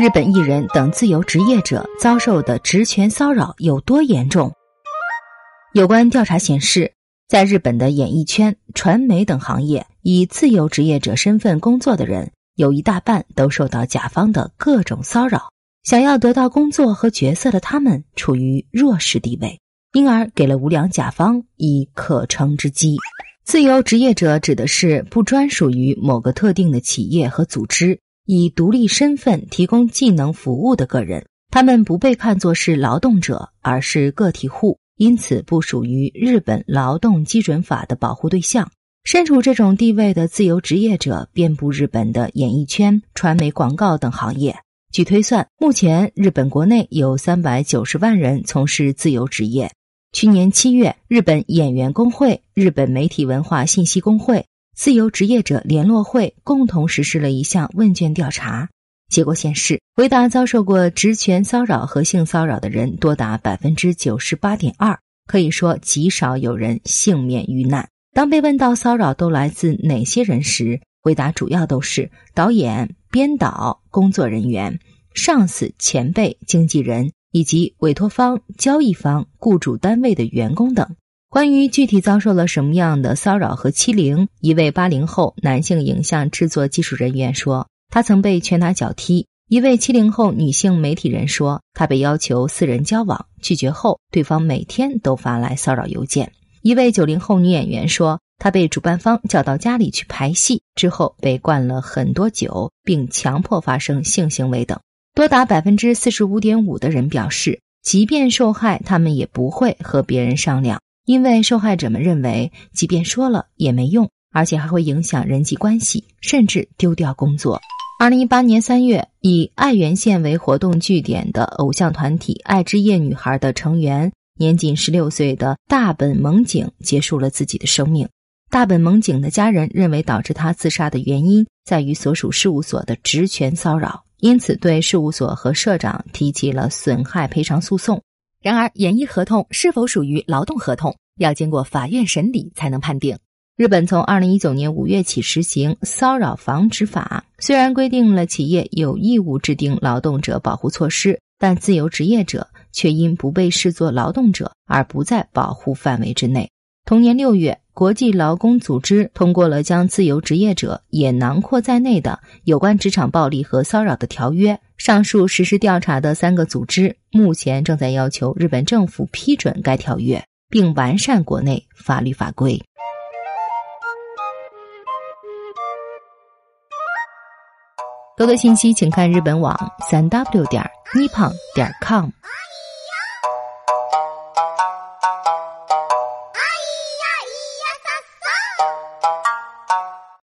日本艺人等自由职业者遭受的职权骚扰有多严重？有关调查显示，在日本的演艺圈、传媒等行业，以自由职业者身份工作的人，有一大半都受到甲方的各种骚扰。想要得到工作和角色的他们，处于弱势地位，因而给了无良甲方以可乘之机。自由职业者指的是不专属于某个特定的企业和组织。以独立身份提供技能服务的个人，他们不被看作是劳动者，而是个体户，因此不属于日本劳动基准法的保护对象。身处这种地位的自由职业者遍布日本的演艺圈、传媒、广告等行业。据推算，目前日本国内有三百九十万人从事自由职业。去年七月，日本演员工会、日本媒体文化信息工会。自由职业者联络会共同实施了一项问卷调查，结果显示，回答遭受过职权骚扰和性骚扰的人多达百分之九十八点二，可以说极少有人幸免于难。当被问到骚扰都来自哪些人时，回答主要都是导演、编导、工作人员、上司、前辈、经纪人以及委托方、交易方、雇主单位的员工等。关于具体遭受了什么样的骚扰和欺凌，一位八零后男性影像制作技术人员说，他曾被拳打脚踢；一位七零后女性媒体人说，他被要求私人交往，拒绝后，对方每天都发来骚扰邮件；一位九零后女演员说，她被主办方叫到家里去排戏，之后被灌了很多酒，并强迫发生性行为等。多达百分之四十五点五的人表示，即便受害，他们也不会和别人商量。因为受害者们认为，即便说了也没用，而且还会影响人际关系，甚至丢掉工作。二零一八年三月，以爱媛县为活动据点的偶像团体“爱之夜女孩”的成员，年仅十六岁的大本萌景结束了自己的生命。大本萌景的家人认为，导致他自杀的原因在于所属事务所的职权骚扰，因此对事务所和社长提起了损害赔偿诉讼。然而，演艺合同是否属于劳动合同，要经过法院审理才能判定。日本从二零一九年五月起实行《骚扰防止法》，虽然规定了企业有义务制定劳动者保护措施，但自由职业者却因不被视作劳动者而不在保护范围之内。同年六月，国际劳工组织通过了将自由职业者也囊括在内的有关职场暴力和骚扰的条约。上述实施调查的三个组织目前正在要求日本政府批准该条约，并完善国内法律法规。更多信息请看日本网三 w 点 nippon 点 com。